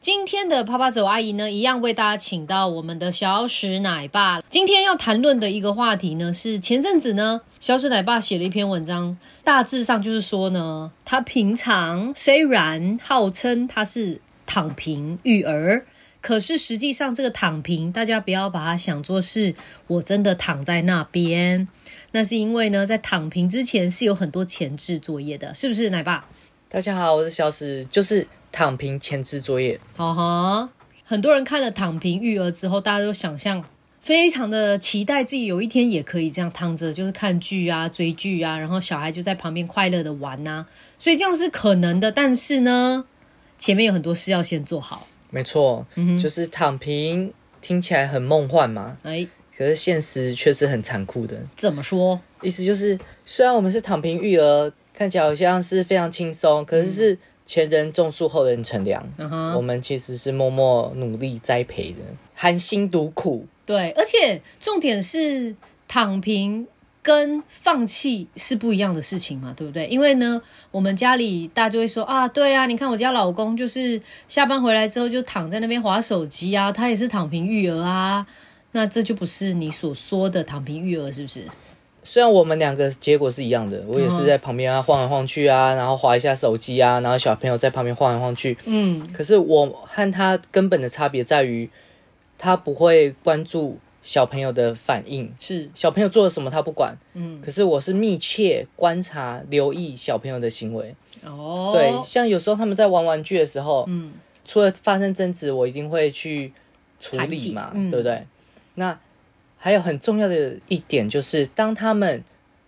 今天的趴趴走阿姨呢，一样为大家请到我们的小史奶爸。今天要谈论的一个话题呢，是前阵子呢，小史奶爸写了一篇文章，大致上就是说呢，他平常虽然号称他是躺平育儿，可是实际上这个躺平，大家不要把它想作是我真的躺在那边，那是因为呢，在躺平之前是有很多前置作业的，是不是奶爸？大家好，我是小史，就是躺平前置作业。哈哈，很多人看了躺平育儿之后，大家都想象非常的期待自己有一天也可以这样躺着，就是看剧啊、追剧啊，然后小孩就在旁边快乐的玩呐、所以这样是可能的。但是呢，前面有很多事要先做好。没错，嗯就是躺平，听起来很梦幻嘛，哎，可是现实却是很残酷的。怎么说？意思就是，虽然我们是躺平育儿，看起来好像是非常轻松，可是是前人种树，后人乘凉。嗯哼我们其实是默默努力栽培的，含辛茹苦。对，而且重点是躺平跟放弃是不一样的事情嘛，对不对？因为呢，我们家里大家就会说啊，对啊，你看我家老公就是下班回来之后就躺在那边划手机啊，他也是躺平育儿啊，那这就不是你所说的躺平育儿，是不是？虽然我们两个结果是一样的，我也是在旁边啊晃来晃去啊，然后划一下手机啊，然后小朋友在旁边晃来晃去。嗯，可是我和他根本的差别在于，他不会关注小朋友的反应，是，小朋友做了什么他不管。嗯，可是我是密切观察、留意小朋友的行为。哦，对，像有时候他们在玩玩具的时候，嗯，除了发生争执，我一定会去处理嘛，嗯对不对？那还有很重要的一点就是，当他们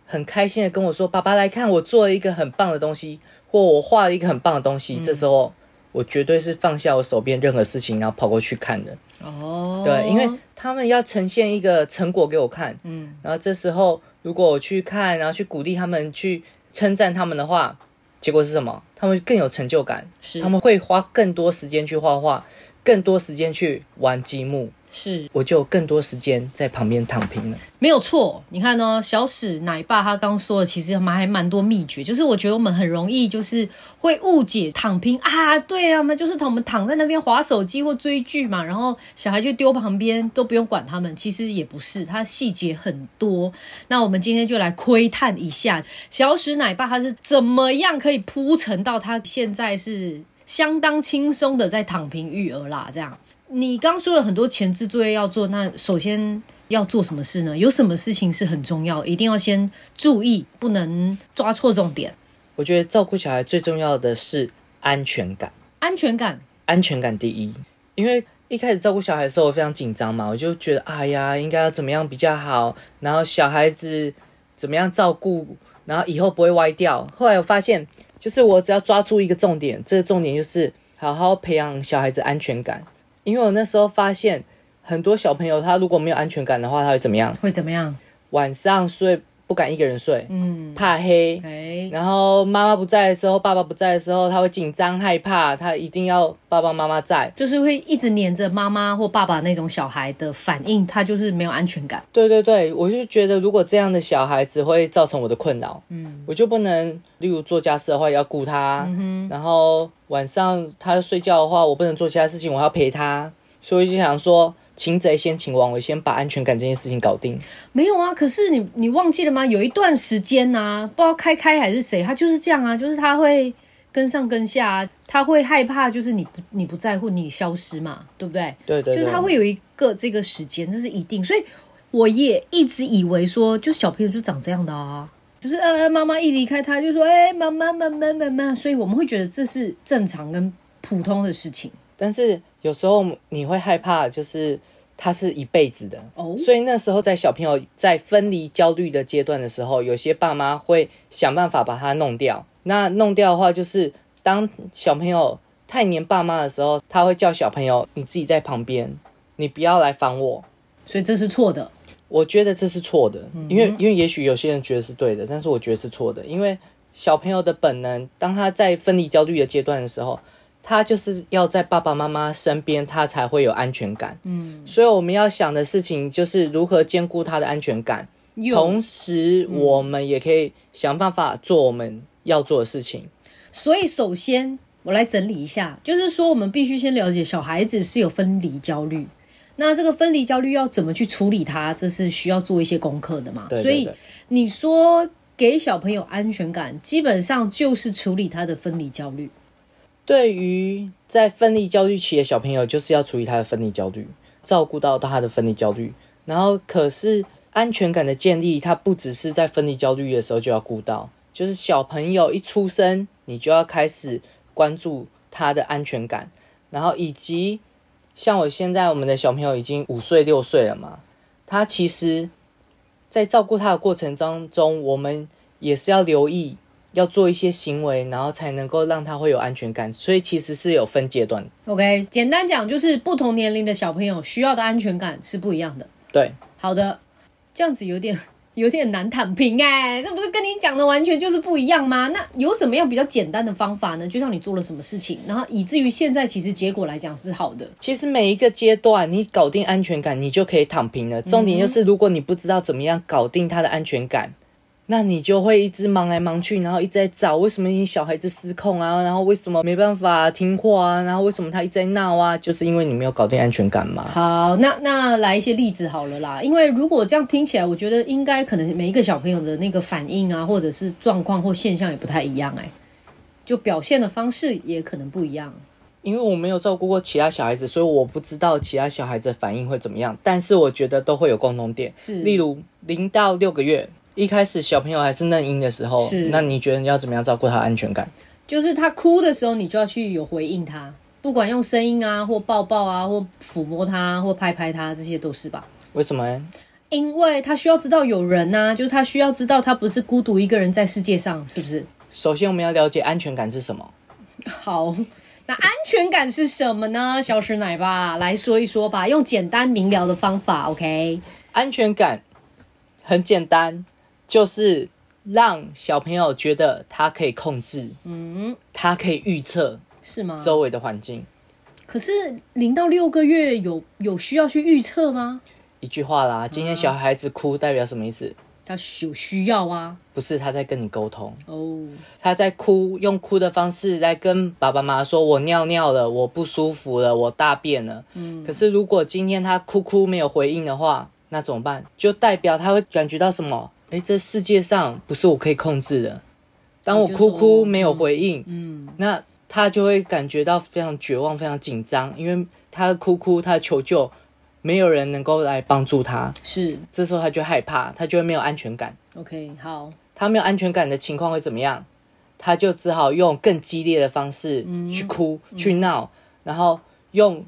很开心的跟我说：“爸爸来看，我做了一个很棒的东西，或我画了一个很棒的东西。嗯这时候，我绝对是放下我手边任何事情，然后跑过去看的。哦，对，因为他们要呈现一个成果给我看，嗯，然后这时候如果我去看，然后去鼓励他们，去称赞他们的话，结果是什么？他们更有成就感，是他们会花更多时间去画画，更多时间去玩积木，是我就有更多时间在旁边躺平了。没有错，你看哦，小史奶爸他刚说的，其实蛮还蛮多秘诀，就是我觉得我们很容易就是会误解躺平啊，对啊，我们就是我们躺在那边划手机或追剧嘛，然后小孩就丢旁边都不用管他们，其实也不是，他细节很多。那我们今天就来窥探一下小史奶爸他是怎么样可以铺陈到他现在是相当轻松的在躺平育儿啦，这样。你刚说了很多前置作业要做，那首先要做什么事呢？有什么事情是很重要，一定要先注意，不能抓错重点。我觉得照顾小孩最重要的是安全感，安全感，安全感第一。因为一开始照顾小孩的时候，我非常紧张嘛，我就觉得哎呀，应该要怎么样比较好，然后小孩子怎么样照顾，然后以后不会歪掉。后来我发现，就是我只要抓住一个重点，这个重点就是好好培养小孩子安全感。因为我那时候发现，很多小朋友他如果没有安全感的话，他会怎么样？会怎么样？晚上睡不敢一个人睡，嗯，怕黑，哎，然后妈妈不在的时候，爸爸不在的时候，他会紧张害怕，他一定要爸爸妈妈在。就是会一直黏着妈妈或爸爸那种小孩的反应，他就是没有安全感。对对对，我就觉得如果这样的小孩子会造成我的困扰，嗯，我就不能，例如做家事的话也要顾他，然后晚上他睡觉的话，我不能做其他事情，我要陪他，所以就想说，擒贼先擒王，我先把安全感这件事情搞定。没有啊，可是你你忘记了吗？有一段时间呐、不知道开开还是谁，他就是这样啊，就是他会跟上跟下、啊，他会害怕，就是你不你不在乎你消失嘛，对不对？对对对，就是他会有一个这个时间，这是一定。所以我也一直以为说，就小朋友就长这样的啊，就是呃，妈妈一离开他就说，哎、妈妈妈妈妈妈，所以我们会觉得这是正常跟普通的事情。但是有时候你会害怕，就是他是一辈子的哦所以那时候在小朋友在分离焦虑的阶段的时候，有些爸妈会想办法把它弄掉。那弄掉的话，就是当小朋友太黏爸妈的时候，他会叫小朋友你自己在旁边，你不要来烦我。所以这是错的。我觉得这是错的，因为因为也许有些人觉得是对的，但是我觉得是错的，因为小朋友的本能，当他在分离焦虑的阶段的时候，他就是要在爸爸妈妈身边，他才会有安全感。嗯，所以我们要想的事情就是如何兼顾他的安全感，同时我们也可以想办法做我们要做的事情。所以首先我来整理一下，就是说我们必须先了解小孩子是有分离焦虑。那这个分离焦虑要怎么去处理它？这是需要做一些功课的嘛？对对对所以你说给小朋友安全感，基本上就是处理他的分离焦虑。对于在分离焦虑期的小朋友，就是要处理他的分离焦虑，照顾到他的分离焦虑。然后，可是安全感的建立，他不只是在分离焦虑的时候就要顾到，就是小朋友一出生，你就要开始关注他的安全感，然后以及像我现在我们的小朋友已经五岁六岁了嘛，他其实，在照顾他的过程当中，我们也是要留意。要做一些行为，然后才能够让他会有安全感，所以其实是有分阶段的。OK，简单讲就是不同年龄的小朋友需要的安全感是不一样的。对，好的，这样子有点 有点难躺平哎、这不是跟你讲的完全就是不一样吗？那有什么样比较简单的方法呢？就像你做了什么事情，然后以至于现在其实结果来讲是好的。其实每一个阶段你搞定安全感，你就可以躺平了。重点就是，如果你不知道怎么样搞定他的安全感，那你就会一直忙来忙去，然后一直在找为什么你小孩子失控啊，然后为什么没办法听话啊，然后为什么他一直在闹啊，就是因为你没有搞定安全感嘛。好，那那来一些例子好了啦。因为如果这样听起来，我觉得应该可能每一个小朋友的那个反应啊，或者是状况或现象也不太一样哎、就表现的方式也可能不一样。因为我没有照顾过其他小孩子，所以我不知道其他小孩子的反应会怎么样。但是我觉得都会有共同点，是例如零到六个月，一开始小朋友还是嫩婴的时候，是那你觉得你要怎么样照顾他的安全感？就是他哭的时候，你就要去有回应他，不管用声音啊，或抱抱啊，或抚摸他，或拍拍他，这些都是吧。为什么呢？因为他需要知道有人呐、就是他需要知道他不是孤独一个人在世界上，是不是？首先我们要了解安全感是什么。好，那安全感是什么呢？小史奶爸来说一说吧，用简单明了的方法，OK？安全感很简单，就是让小朋友觉得他可以控制，嗯，他可以预测是吗？周围的环境。可是零到六个月有有需要去预测吗？一句话啦，今天小孩子哭代表什么意思？他有需要啊？不是他在跟你沟通，哦，他在哭，用哭的方式来跟爸爸妈妈说：“我尿尿了，我不舒服了，我大便了。”嗯，可是如果今天他哭哭没有回应的话，那怎么办？就代表他会感觉到什么？诶，这世界上不是我可以控制的。当我哭哭没有回应，嗯，那他就会感觉到非常绝望、非常紧张，因为他的哭哭，他的求救，没有人能够来帮助他。是这时候他就害怕，他就会没有安全感。OK，好，他没有安全感的情况会怎么样？他就只好用更激烈的方式去哭、去闹，然后用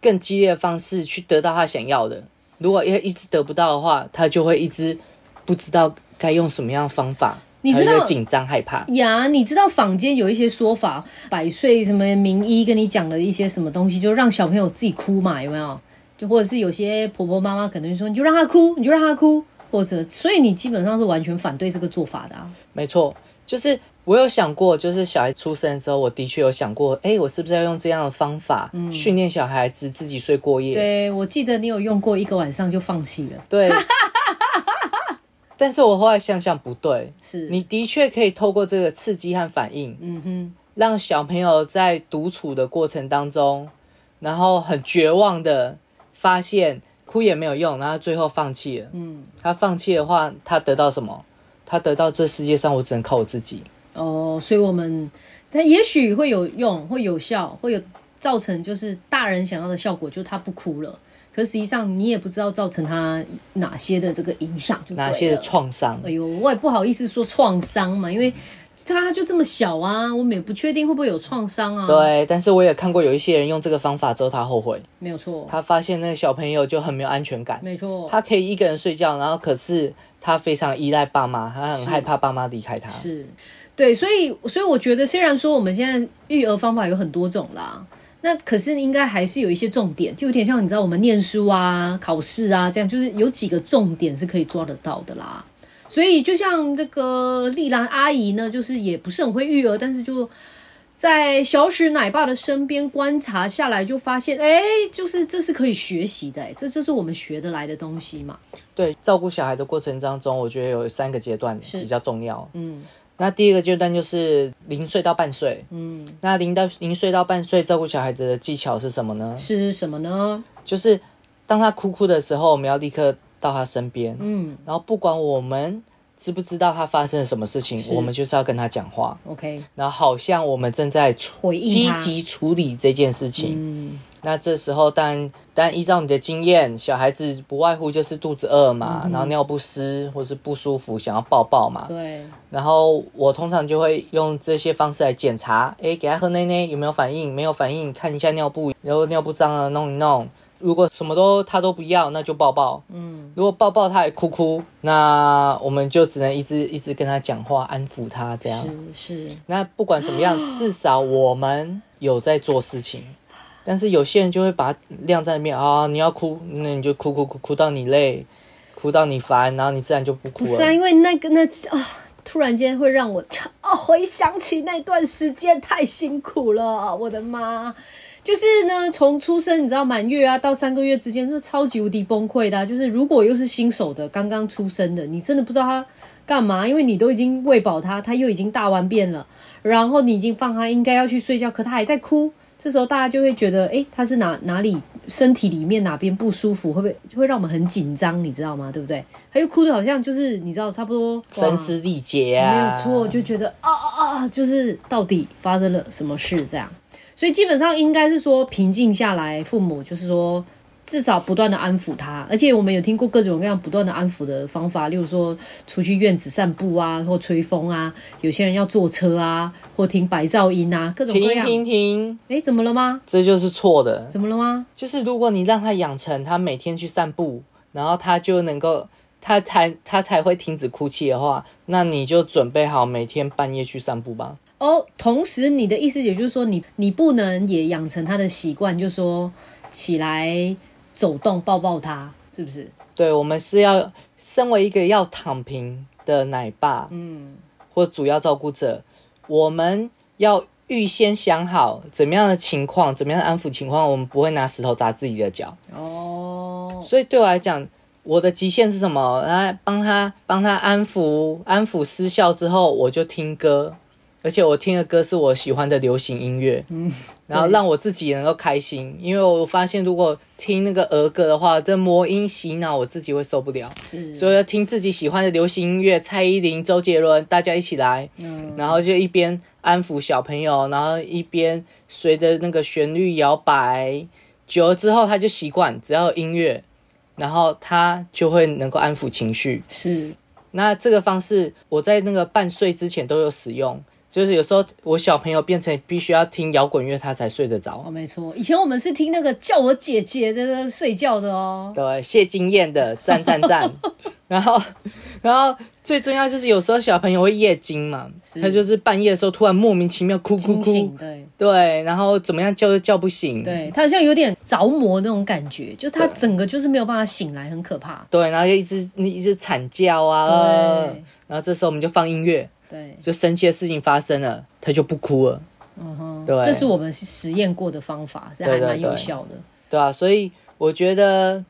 更激烈的方式去得到他想要的。如果一一直得不到的话，他就会一直不知道该用什么样的方法，你知道紧张害怕。呀，你知道坊间有一些说法，百岁什么名医跟你讲了一些什么东西，就让小朋友自己哭嘛，有没有？就或者是有些婆婆妈妈可能就说，你就让他哭，你就让他哭，或者所以你基本上是完全反对这个做法的啊。没错，就是我有想过，就是小孩出生的时候，我的确有想过，哎，我是不是要用这样的方法训练小孩子自己睡过夜？对，我记得你有用过一个晚上就放弃了，对。但是我后来想想不对，是你的确可以透过这个刺激和反应，嗯哼，让小朋友在独处的过程当中，然后很绝望的发现哭也没有用，然后最后放弃了。嗯，他放弃的话，他得到什么？他得到这世界上我只能靠我自己。哦，所以我们他也许会有用，会有效，会有造成就是大人想要的效果，就是他不哭了。可实际上你也不知道造成他哪些的这个影响，哪些的创伤？哎呦，我也不好意思说创伤嘛，因为他就这么小啊，我们也不确定会不会有创伤啊。，对，但是我也看过有一些人用这个方法之后，他后悔，没有错，他发现那个小朋友就很没有安全感。没错，他可以一个人睡觉，然后可是他非常依赖爸妈，他很害怕爸妈离开他。是对，所以所以我觉得，虽然说我们现在育儿方法有很多种啦，那可是应该还是有一些重点，就有点像你知道我们念书啊、考试啊这样，就是有几个重点是可以抓得到的啦。所以就像这个丽兰阿姨呢，就是也不是很会育儿，但是就在小史奶爸的身边观察下来，就发现，哎，就是这是可以学习的，哎，这就是我们学得来的东西嘛。对，照顾小孩的过程当中，我觉得有三个阶段是比较重要。嗯那第一个阶段就是零岁到半岁，嗯，那零到零岁到半岁照顾小孩子的技巧是什么呢？是什么呢？就是当他哭哭的时候，我们要立刻到他身边，嗯。然后不管我们知不知道他发生了什么事情，我们就是要跟他讲话，，OK，然后好像我们正在处回应积极处理这件事情。嗯那这时候，当然，当然依照你的经验，小孩子不外乎就是肚子饿嘛，然后尿不湿或是不舒服，想要抱抱嘛。对，然后我通常就会用这些方式来检查，诶，给他喝奶奶有没有反应？没有反应，看一下尿布，然后尿布脏了弄一弄。如果什么都他都不要，那就抱抱。嗯如果抱抱他还哭哭，那我们就只能一直一直跟他讲话，安抚他这样。是是，那不管怎么样，至少我们有在做事情。但是有些人就会把它晾在那边啊，你要哭，那你就哭哭哭哭到你累，哭到你烦，然后你自然就不哭了。不是啊，因为那个那啊，突然间会让我啊回想起那段时间太辛苦了，我的妈！就是呢，从出生你知道满月啊到三个月之间，是超级无敌崩溃的、就是如果又是新手的，刚刚出生的，你真的不知道他干嘛，因为你都已经喂饱他，他又已经大完便了，然后你已经放他应该要去睡觉，可他还在哭。这时候大家就会觉得，哎，他是哪哪里身体里面哪边不舒服，会不会会让我们很紧张，你知道吗？对不对？他又哭的好像就是你知道差不多哇声嘶力竭啊，没有错，就觉得啊啊啊，就是到底发生了什么事这样。所以基本上应该是说平静下来，父母就是说至少不断的安抚他，而且我们有听过各种各样不断的安抚的方法，例如说出去院子散步啊，或吹风啊，有些人要坐车啊，或听白噪音啊，各种各样。停停停，哎，怎么了吗？这就是错的。怎么了吗？就是如果你让他养成他每天去散步，然后他就能够，他才他才会停止哭泣的话，那你就准备好每天半夜去散步吧。哦，同时你的意思也就是说你，你不能也养成他的习惯，就说起来走动抱抱他，是不是？对，我们是要身为一个要躺平的奶爸嗯，或主要照顾者，我们要预先想好怎么样的情况，怎么样的安抚情况，我们不会拿石头砸自己的脚。哦，所以对我来讲，我的极限是什么？来帮他帮他安抚安抚失效之后，我就听歌，而且我听的歌是我喜欢的流行音乐，嗯，然后对让我自己能够开心。因为我发现，如果听那个儿歌的话，这魔音洗脑，我自己会受不了。是，所以要听自己喜欢的流行音乐，蔡依林、周杰伦，大家一起来，嗯，然后就一边安抚小朋友，然后一边随着那个旋律摇摆，久了之后他就习惯，只要有音乐，然后他就会能够安抚情绪。是，那这个方式我在那个半岁之前都有使用，就是有时候我小朋友变成必须要听摇滚乐他才睡得着。哦，。没错，以前我们是听那个叫我姐姐的睡觉的哦，对，谢金燕的赞赞赞，然后，然后最重要就是有时候小朋友会夜惊嘛，他就是半夜的时候突然莫名其妙哭哭，哭，对。对，然后怎么样叫都叫不醒，对他好像有点着魔那种感觉，就他整个就是没有办法醒来，很可怕。对，然后就一直一直惨叫啊，对。然后这时候我们就放音乐，对，就生气的事情发生了，他就不哭了，嗯哼，对这是我们实验过的方法，这还蛮有效的。对啊，所以我觉得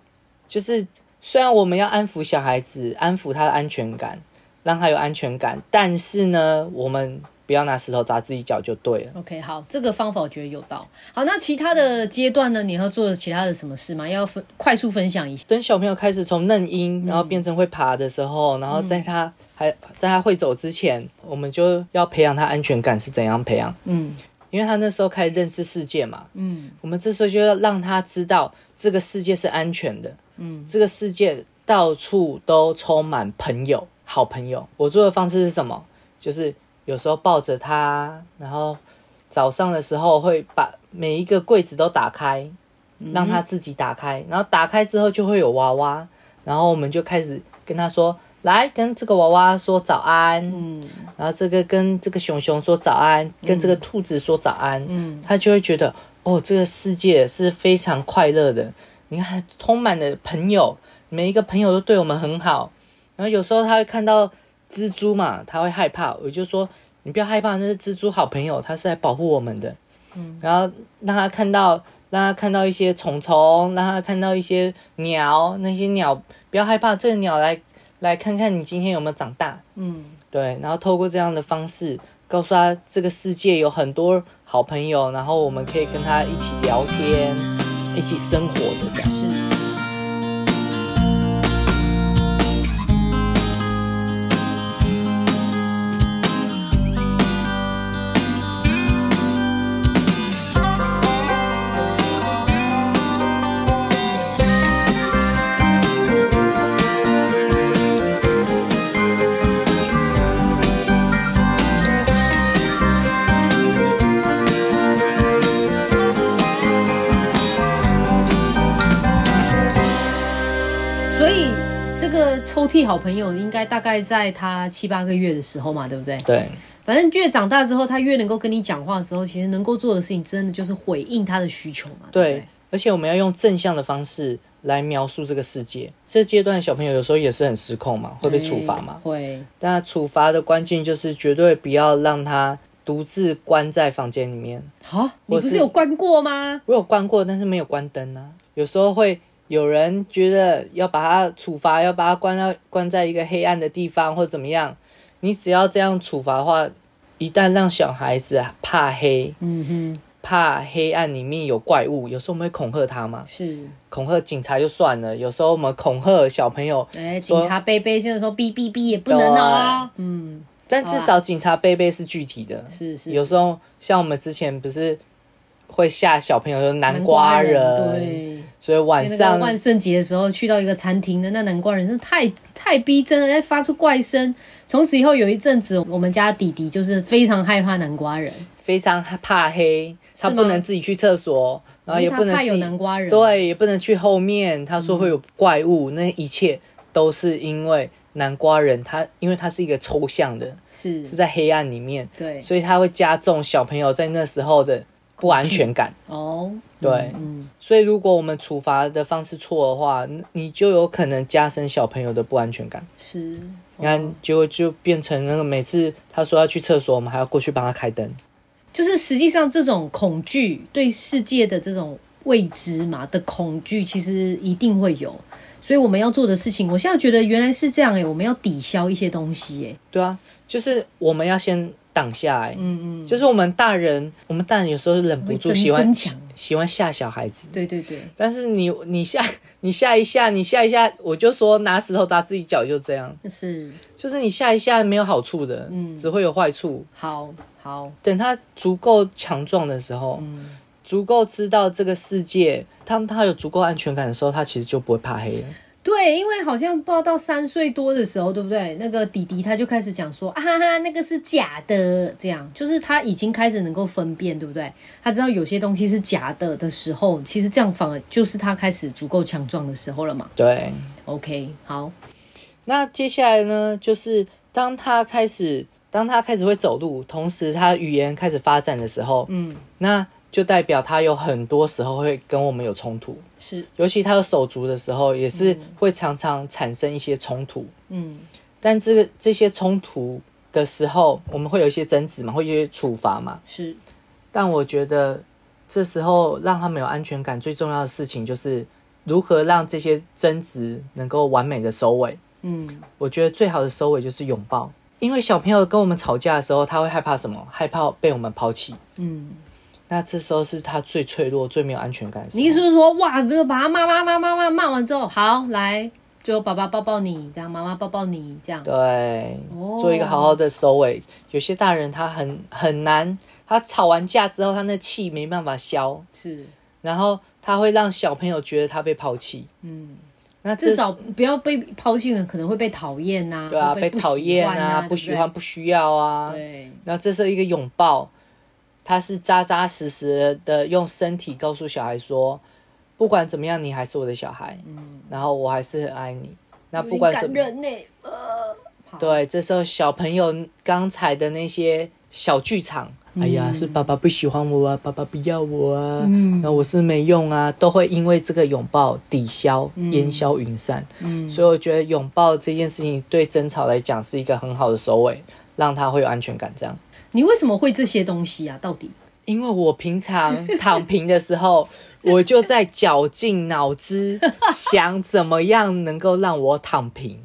就是虽然我们要安抚小孩子，安抚他的安全感，让他有安全感，但是呢，我们不要拿石头砸自己脚就对了。OK，好，这个方法我觉得有道。好，那其他的阶段呢？你要做其他的什么事吗？要分快速分享一下。等小朋友开始从嫩婴，然后变成会爬的时候，然后在他还在他会走之前，我们就要培养他安全感是怎样培养？嗯因为他那时候开始认识世界嘛，嗯我们这时候就要让他知道这个世界是安全的，嗯，这个世界到处都充满朋友、好朋友。我做的方式是什么？就是有时候抱着他，然后早上的时候会把每一个柜子都打开，让他自己打开，然后打开之后就会有娃娃，然后我们就开始跟他说。来跟这个娃娃说早安，嗯然后这个跟这个熊熊说早安，跟这个兔子说早安，嗯他就会觉得哦，这个世界是非常快乐的。你看，充满了朋友，每一个朋友都对我们很好。然后有时候他会看到蜘蛛嘛，他会害怕，我就说你不要害怕，那是蜘蛛好朋友，他是来保护我们的。嗯，然后让他看到，让他看到一些虫虫，让他看到一些鸟，那些鸟不要害怕，这个鸟来来看看你今天有没有长大。嗯，对，然后透过这样的方式告诉他，这个世界有很多好朋友，然后我们可以跟他一起聊天，一起生活的这样。是。抽屉好朋友应该大概在他七八个月的时候嘛，对不对？对，反正越长大之后，他越能够跟你讲话的时候，其实能够做的事情，真的就是回应他的需求嘛。对，而且我们要用正向的方式来描述这个世界。这阶段小朋友有时候也是很失控嘛，会被处罚嘛。会。但处罚的关键就是绝对不要让他独自关在房间里面。好，你不是有关过吗？我有关过，但是没有关灯啊。有时候会。有人觉得要把他处罚，要把他关到关在一个黑暗的地方，或者怎么样？你只要这样处罚的话，一旦让小孩子怕黑，嗯哼，怕黑暗里面有怪物，有时候我们会恐吓他嘛，是。恐吓警察就算了，有时候我们恐吓小朋友，哎，警察贝贝现在说哔哔哔也不能哦，嗯，但至少警察贝贝是具体的，是是，有时候像我们之前不是。会吓小朋友说南瓜人，对，所以晚上万圣节的时候去到一个餐厅的那南瓜人，真的太太逼真了，在发出怪声。从此以后有一阵子，我们家弟弟就是非常害怕南瓜人，非常怕黑，他不能自己去厕所，然后也不能怕有南瓜人，对，也不能去后面。他说会有怪物，那一切都是因为南瓜人，他因为他是一个抽象的，是是在黑暗里面，对，所以他会加重小朋友在那时候的。不安全感哦，对，嗯，所以如果我们处罚的方式错的话，你就有可能加深小朋友的不安全感。是，你看，结果就变成那个每次他说要去厕所，我们还要过去帮他开灯。就是实际上这种恐惧对世界的这种未知嘛的恐惧，其实一定会有。所以我们要做的事情，我现在觉得原来是这样哎，我们要抵消一些东西哎。对啊，就是我们要先。挡下来，嗯嗯，就是我们大人，我们大人有时候忍不住喜欢喜欢吓小孩子，对对对。但是你你吓 你吓一下，你吓一下，我就说拿石头砸自己脚，就这样。是，就是你吓一下没有好处的，嗯，只会有坏处。好好，等他足够强壮的时候，嗯，足够知道这个世界，当他有足够安全感的时候，他其实就不会怕黑了。对，因为好像不知道到三岁多的时候，对不对？那个弟弟他就开始讲说啊哈哈，那个是假的，这样就是他已经开始能够分辨，对不对？他知道有些东西是假的的时候，其实这样反而就是他开始足够强壮的时候了嘛。对，OK，好。那接下来呢，就是当他开始，当他开始会走路，同时他语言开始发展的时候，嗯，那。就代表他有很多时候会跟我们有冲突，是，尤其他有手足的时候，也是会常常产生一些冲突。嗯，但这个这些冲突的时候，我们会有一些争执嘛，会有一些处罚嘛。是，但我觉得这时候让他们有安全感最重要的事情，就是如何让这些争执能够完美的收尾。嗯，我觉得最好的收尾就是拥抱，因为小朋友跟我们吵架的时候，他会害怕什么？害怕被我们抛弃。嗯。那这时候是他最脆弱、最没有安全感。你意思是说，哇，比如把他骂骂骂骂骂骂完之后，好来，就爸爸抱抱你，这样妈妈抱抱你，这样对，做一个好好的收尾。有些大人他很很难，他吵完架之后，他那气没办法消，是，然后他会让小朋友觉得他被抛弃。嗯，那至少不要被抛弃人可能会被讨厌呐，对啊，被讨厌啊，不喜欢，不需要啊。对，那这是一个拥抱。他是扎扎实实的用身体告诉小孩说，不管怎么样，你还是我的小孩，嗯，然后我还是很爱你。那不管怎么，呃，对，这时候小朋友刚才的那些小剧场。哎呀，是爸爸不喜欢我啊，爸爸不要我啊，嗯然后我是没用啊，都会因为这个拥抱抵消、烟消云散。嗯所以我觉得拥抱这件事情对争吵来讲是一个很好的收尾，让他会有安全感。这样，你为什么会这些东西啊？到底？因为我平常躺平的时候，我就在绞尽脑汁想怎么样能够让我躺平。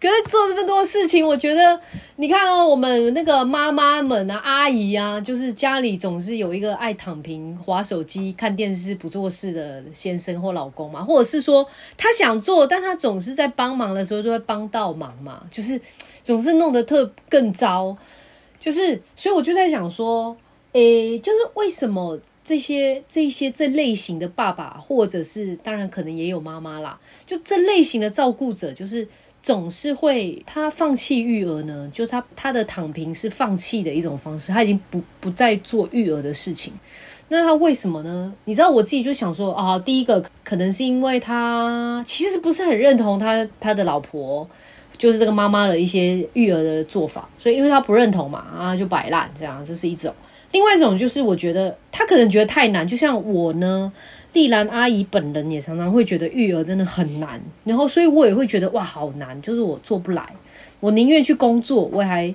可是做这么多事情，我觉得你看哦，我们那个妈妈们啊、阿姨啊，就是家里总是有一个爱躺平、划手机、看电视不做事的先生或老公嘛，或者是说他想做，但他总是在帮忙的时候就会帮倒忙嘛，就是总是弄得特更糟。就是，所以我就在想说，诶，就是为什么这些这些这类型的爸爸，或者是当然可能也有妈妈啦，就这类型的照顾者，就是总是会他放弃育儿呢？就他他的躺平是放弃的一种方式，他已经不不再做育儿的事情。那他为什么呢？你知道我自己就想说啊，第一个可能是因为他其实不是很认同他他的老婆，就是这个妈妈的一些育儿的做法，所以因为她不认同嘛，啊就摆烂这样，这是一种。另外一种就是我觉得她可能觉得太难，就像我呢，丽兰阿姨本人也常常会觉得育儿真的很难，然后所以我也会觉得哇好难，就是我做不来，我宁愿去工作，我还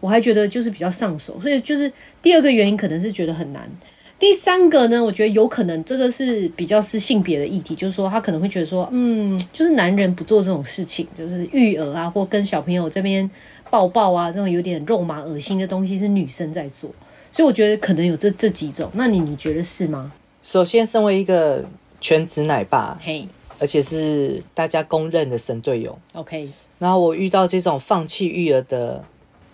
我还觉得就是比较上手，所以就是第二个原因可能是觉得很难。第三个呢，我觉得有可能这个是比较是性别的议题，就是说他可能会觉得说，嗯，就是男人不做这种事情，就是育儿啊，或跟小朋友这边抱抱啊，这种有点肉麻恶心的东西是女生在做，所以我觉得可能有这这几种。那你你觉得是吗？首先，身为一个全职奶爸，嘿、而且是大家公认的神队友，o k 然后我遇到这种放弃育儿的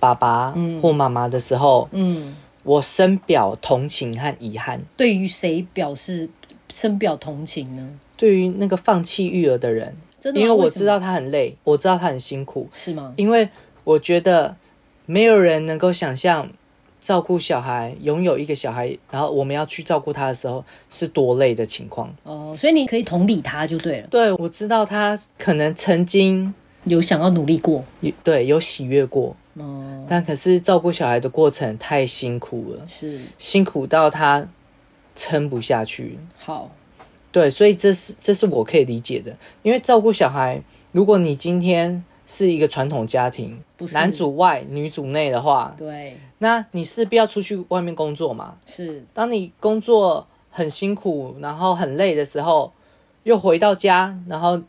爸爸或妈妈的时候，嗯，我深表同情和遗憾。对于谁表示深表同情呢？对于那个放弃育儿的人，真的，因为我知道他很累，我知道他很辛苦，是吗？因为我觉得没有人能够想象照顾小孩，拥有一个小孩，然后我们要去照顾他的时候是多累的情况。哦，所以你可以同理他就对了，对，我知道他可能曾经有想要努力过。对有喜悦过，哦，但可是照顾小孩的过程太辛苦了，是。辛苦到他撑不下去。好，对，所以这是这是我可以理解的，因为照顾小孩，如果你今天是一个传统家庭，男主外女主内的话，对，那你势必要出去外面工作嘛。是。当你工作很辛苦，然后很累的时候，又回到家，然后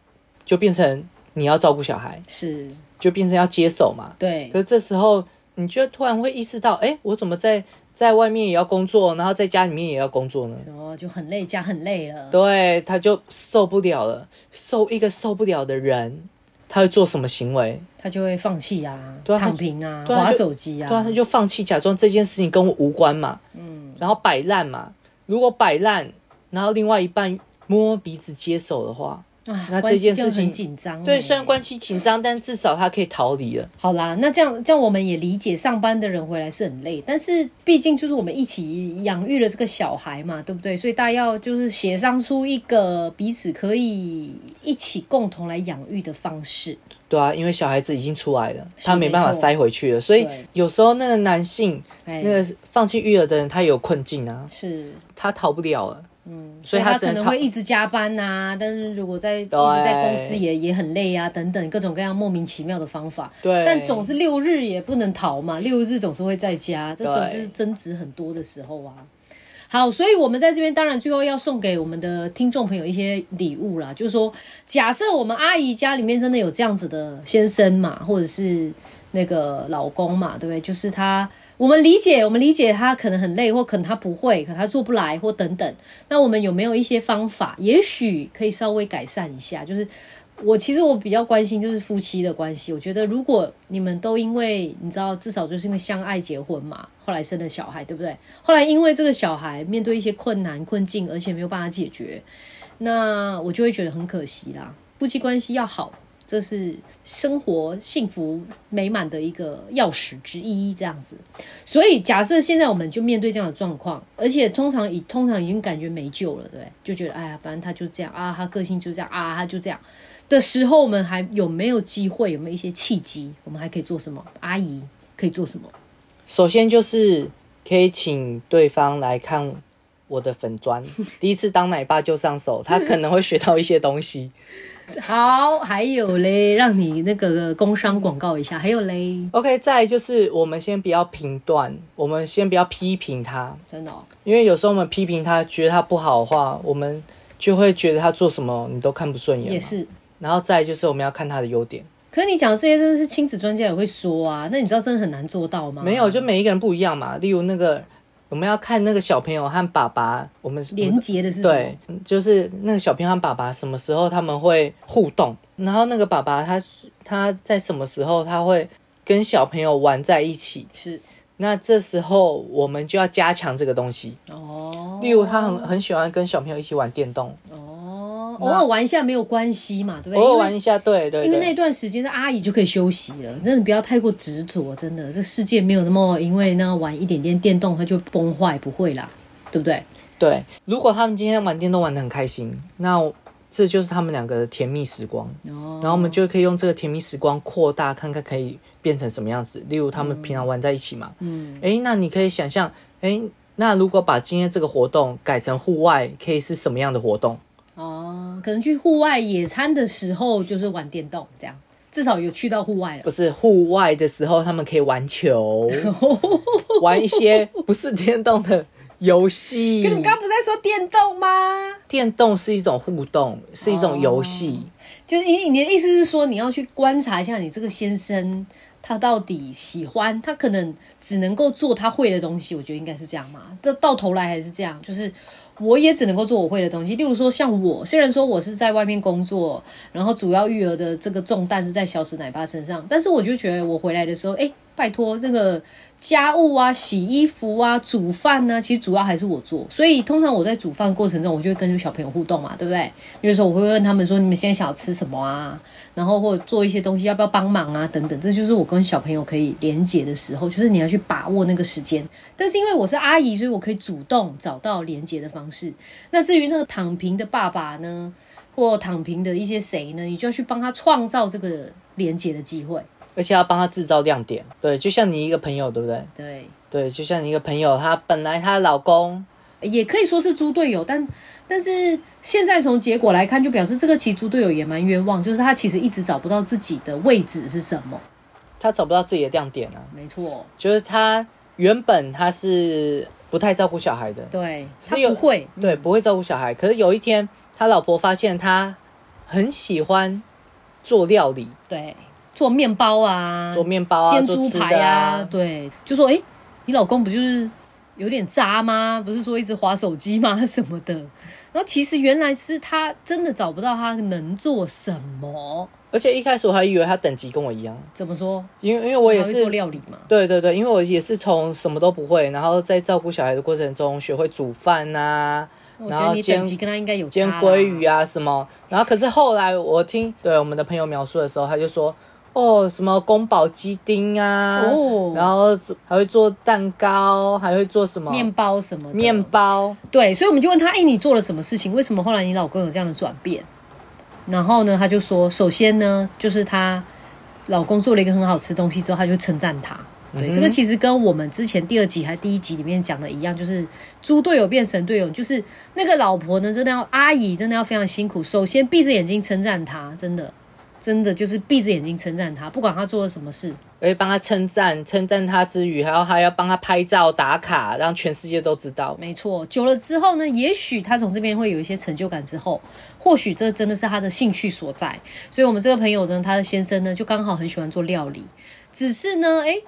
就变成你要照顾小孩，是，就变成要接手嘛。对可，是这时候，你就突然会意识到，哎，我怎么在在外面也要工作，然后在家里面也要工作呢？然后就很累，家很累了。对，他就受不了了。受一个受不了的人，他会做什么行为？他就会放弃啊，对啊躺平啊，划啊手机啊，对啊，他就放弃，假装这件事情跟我无关嘛。嗯，然后摆烂嘛。如果摆烂，然后另外一半摸摸鼻子接手的话，啊，那关系就这件事情很紧张欸。对，虽然关系紧张，但至少他可以逃离了。好啦，那这样这样我们也理解，上班的人回来是很累，但是毕竟就是我们一起养育了这个小孩嘛，对不对？所以大家要就是协商出一个彼此可以一起共同来养育的方式。对啊，因为小孩子已经出来了，他没办法塞回去了，所以有时候那个男性，哎，那个放弃育儿的人，他有困境啊，是，他逃不了了。嗯，所所以他可能会一直加班呐、但是如果在一直在公司也也很累啊，等等各种各样莫名其妙的方法。对，但总是六日也不能逃嘛，六日总是会在家，这时候就是争执很多的时候啊。好，所以我们在这边当然最后要送给我们的听众朋友一些礼物啦，就是说，假设我们阿姨家里面真的有这样子的先生嘛，或者是那个老公嘛，对不对？就是他，我们理解，我们理解他可能很累，或可能他不会，可能他做不来，或等等。那我们有没有一些方法，也许可以稍微改善一下？就是我其实我比较关心就是夫妻的关系。我觉得如果你们都因为你知道，至少就是因为相爱结婚嘛，后来生了小孩，对不对？后来因为这个小孩面对一些困难困境，而且没有办法解决，那我就会觉得很可惜啦。夫妻关系要好，这是生活幸福美满的一个钥匙之一，这样子。所以假设现在我们就面对这样的状况，而且通常已通常已经感觉没救了，对？就觉得哎呀，反正他就这样啊，他个性就这样啊，他就这样的时候，我们还有没有机会？有没有一些契机？我们还可以做什么？阿姨可以做什么？首先就是可以请对方来看我的粉砖，第一次当奶爸就上手，他可能会学到一些东西。好，还有嘞，让你那个工商广告一下，还有嘞，OK，再来就是我们先不要评断，我们先不要批评他，真的、哦，因为有时候我们批评他，觉得他不好的话，我们就会觉得他做什么你都看不顺眼。也。是。然后再来就是我们要看他的优点，可是你讲的这些真的是亲子专家也会说啊，那你知道真的很难做到吗？没有就每一个人不一样嘛。例如那个我们要看那个小朋友和爸爸，我们连接的是？对，就是那个小朋友和爸爸什么时候他们会互动，然后那个爸爸他他在什么时候他会跟小朋友玩在一起，是那这时候我们就要加强这个东西。哦，例如他很很喜欢跟小朋友一起玩电动，哦，偶尔玩一下没有关系嘛，对不对？偶尔玩一下，对对因为那，段时间是阿姨就可以休息了，真的不要太过执着，真的这世界没有那么因为那玩一点点电动它就崩坏，不会啦，对不对？对。如果他们今天玩电动玩的很开心，那这就是他们两个的甜蜜时光。哦，然后我们就可以用这个甜蜜时光扩大，看看可以变成什么样子。例如他们平常玩在一起嘛，嗯，诶，那你可以想象，诶，那如果把今天这个活动改成户外，可以是什么样的活动？哦，可能去户外野餐的时候就是玩电动，这样至少有去到户外了不。是户外的时候，他们可以玩球，玩一些不是电动的游戏。跟你们刚刚不是在说电动吗？电动是一种互动，是一种游戏。就是因为你的意思是说，你要去观察一下你这个先生他到底喜欢，他可能只能够做他会的东西，我觉得应该是这样嘛。这到头来还是这样，就是我也只能够做我会的东西。例如说，像我虽然说我是在外面工作，然后主要育儿的这个重担是在小史奶爸身上，但是我就觉得我回来的时候，哎，拜托那个家务啊、洗衣服啊、煮饭呢、其实主要还是我做。所以通常我在煮饭过程中，我就会跟小朋友互动嘛，对不对？比如说我会问他们说，你们现在想要吃什么啊？然后或者做一些东西要不要帮忙啊？等等，这就是我跟小朋友可以连接的时候，就是你要去把握那个时间。但是因为我是阿姨，所以我可以主动找到连接的方式。那至于那个躺平的爸爸呢，或躺平的一些谁呢，你就要去帮他创造这个连接的机会。而且要帮他制造亮点。对，就像你一个朋友，对不对？对，对，就像你一个朋友，她本来她老公也可以说是猪队友，但但是现在从结果来看，就表示这个其实猪队友也蛮冤枉，就是他其实一直找不到自己的位置是什么。他找不到自己的亮点啊，没错，就是他原本他是不太照顾小孩的，对他不会，对，不会照顾小孩。可是有一天，他老婆发现他很喜欢做料理，对，做面包啊，做面包啊，煎猪排的啊，对，就说哎、诶你老公不就是有点渣吗？不是说一直划手机吗？什么的。然后其实原来是他真的找不到他能做什么。而且一开始我还以为他等级跟我一样，怎么说？因为因为我也是做。料理嘛？对对对，因为我也是从什么都不会，然后在照顾小孩的过程中学会煮饭呐、我觉得你然后煎等级跟他应该有差煎啦鲑鱼啊什么，然后可是后来我听对我们的朋友描述的时候，他就说哦什么宫保鸡丁啊，哦然后还会做蛋糕，还会做什么面包什么面包，对，所以我们就问他：“哎，你做了什么事情？为什么后来你老公有这样的转变？”然后呢，他就说：“首先呢，就是她老公做了一个很好吃的东西之后，他就称赞他。对，这个其实跟我们之前第二集还第一集里面讲的一样，就是猪队友变神队友，就是那个老婆呢，真的要阿姨真的要非常辛苦。首先闭着眼睛称赞他，真的真的就是闭着眼睛称赞他，不管他做了什么事，而且帮他称赞，称赞他之余，还要还要帮他拍照打卡，让全世界都知道。没错，久了之后呢，也许他从这边会有一些成就感，之后或许这真的是他的兴趣所在。所以，我们这个朋友呢，他的先生呢，就刚好很喜欢做料理，只是呢，诶，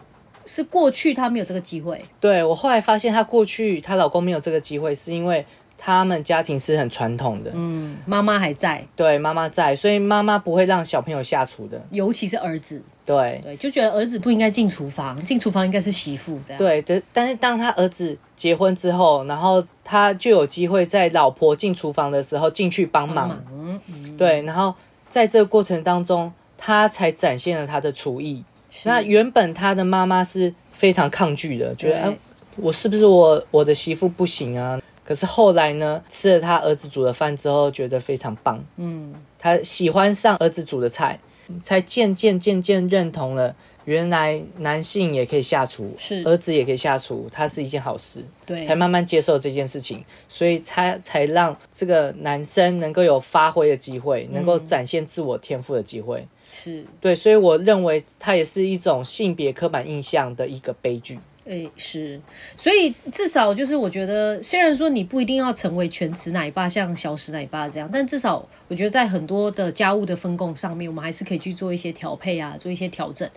是过去他没有这个机会。对我后来发现，她过去她老公没有这个机会，是因为他们家庭是很传统的，嗯，妈妈还在，对妈妈在，所以妈妈不会让小朋友下厨的。尤其是儿子，对对，就觉得儿子不应该进厨房，进厨房应该是媳妇这样。对，但但是当他儿子结婚之后，然后他就有机会在老婆进厨房的时候进去帮忙，忙，嗯，对，然后在这个过程当中，他才展现了他的厨艺。那原本他的妈妈是非常抗拒的，觉得、我是不是我我的媳妇不行啊？可是后来呢，吃了他儿子煮的饭之后，觉得非常棒。嗯，他喜欢上儿子煮的菜，才渐渐渐渐认同了，原来男性也可以下厨，是儿子也可以下厨，它是一件好事，对，才慢慢接受这件事情，所以才才让这个男生能够有发挥的机会，能够展现自我天赋的机会。是，对，所以我认为它也是一种性别刻板印象的一个悲剧。诶，是，所以至少就是我觉得，虽然说你不一定要成为全职奶爸，像小时奶爸这样，但至少我觉得在很多的家务的分工上面，我们还是可以去做一些调配啊，做一些调整。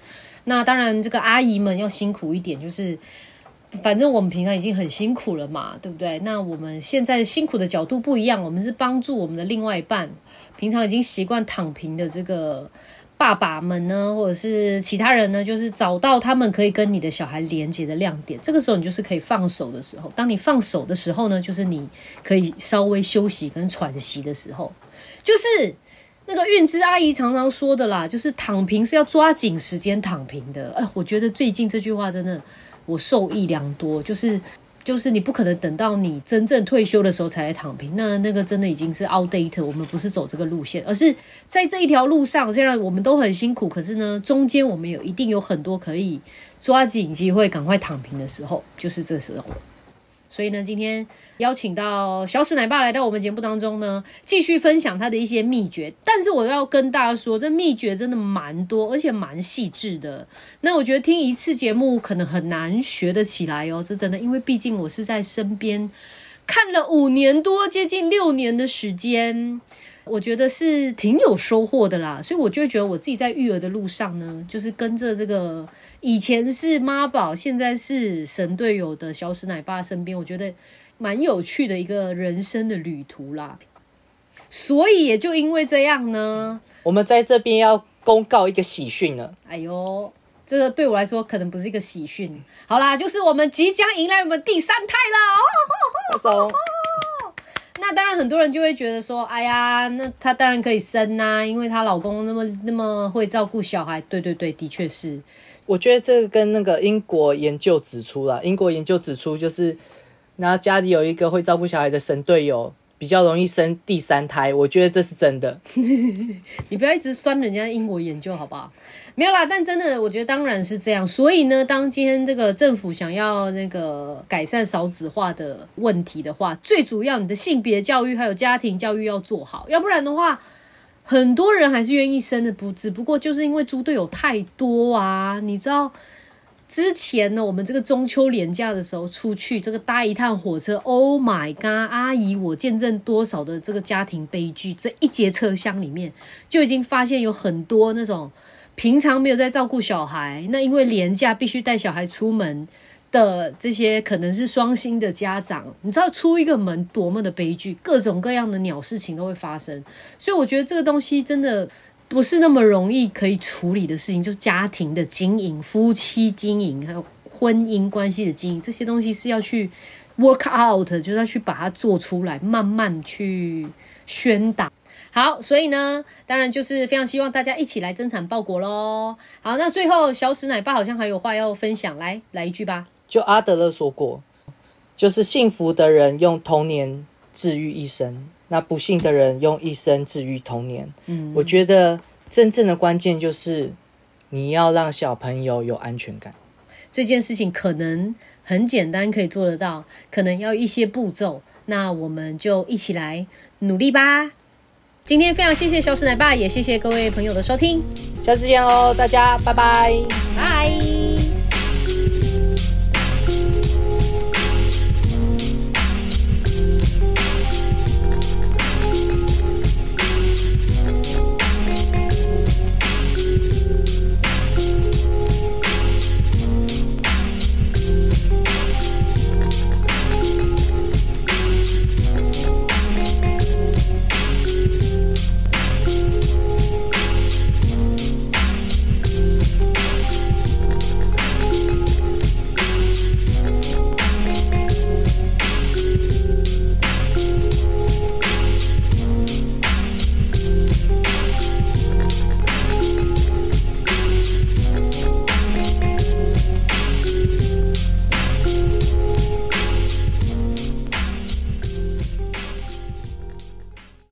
那当然，这个阿姨们要辛苦一点，就是反正我们平常已经很辛苦了嘛，对不对？那我们现在辛苦的角度不一样，我们是帮助我们的另外一半，平常已经习惯躺平的这个。爸爸们呢，或者是其他人呢，就是找到他们可以跟你的小孩连接的亮点。这个时候，你就是可以放手的时候。当你放手的时候呢，就是你可以稍微休息跟喘息的时候。就是那个韵之阿姨常常说的啦，就是躺平是要抓紧时间躺平的。哎，我觉得最近这句话真的我受益良多，就是。就是你不可能等到你真正退休的时候才来躺平，那那个真的已经是 outdate。我们不是走这个路线，而是在这一条路上，虽然我们都很辛苦，可是呢，中间我们有一定有很多可以抓紧机会赶快躺平的时候，就是这时候。所以呢，今天邀请到小史奶爸来到我们节目当中呢，继续分享他的一些秘诀。但是我要跟大家说，这秘诀真的蛮多，而且蛮细致的。那我觉得听一次节目可能很难学得起来哦，这真的，因为毕竟我是在身边看了五年多，接近六年的时间。我觉得是挺有收获的啦，所以我就会觉得我自己在育儿的路上呢，就是跟着这个以前是妈宝，现在是神队友的小史奶爸身边，我觉得蛮有趣的一个人生的旅途啦。所以也就因为这样呢，我们在这边要公告一个喜讯了。哎呦，这个对我来说可能不是一个喜讯。好啦，就是我们即将迎来我们第三胎了哦。那当然，很多人就会觉得说：“哎呀，那她当然可以生呐，因为她老公那么那么会照顾小孩。”对对对，的确是。我觉得这个跟那个英国研究指出了，英国研究指出就是，然后家里有一个会照顾小孩的神队友。比较容易生第三胎，我觉得这是真的。你不要一直酸人家英国研究好不好？没有啦，但真的，我觉得当然是这样。所以呢，当今天这个政府想要那个改善少子化的问题的话，最主要你的性别教育还有家庭教育要做好，要不然的话，很多人还是愿意生的，不只不过就是因为猪队友太多啊，你知道。之前呢，我们这个中秋连假的时候出去，这个搭一趟火车，Oh my god！阿姨，我见证多少的这个家庭悲剧。这一节车厢里面就已经发现有很多那种平常没有在照顾小孩，那因为连假必须带小孩出门的这些可能是双薪的家长，你知道出一个门多么的悲剧，各种各样的鸟事情都会发生。所以我觉得这个东西真的。不是那么容易可以处理的事情，就是家庭的经营、夫妻经营，还有婚姻关系的经营，这些东西是要去 work out，就是要去把它做出来，慢慢去宣导。好，所以呢，当然就是非常希望大家一起来增产报国喽。好，那最后小史奶爸好像还有话要分享，来来一句吧。就阿德勒说过，就是幸福的人用童年治愈一生。那不幸的人用一生治愈童年。嗯，我觉得真正的关键就是你要让小朋友有安全感。这件事情可能很简单，可以做得到，可能要一些步骤。那我们就一起来努力吧。今天非常谢谢小史奶爸，也谢谢各位朋友的收听。下次见喽，大家拜拜，拜。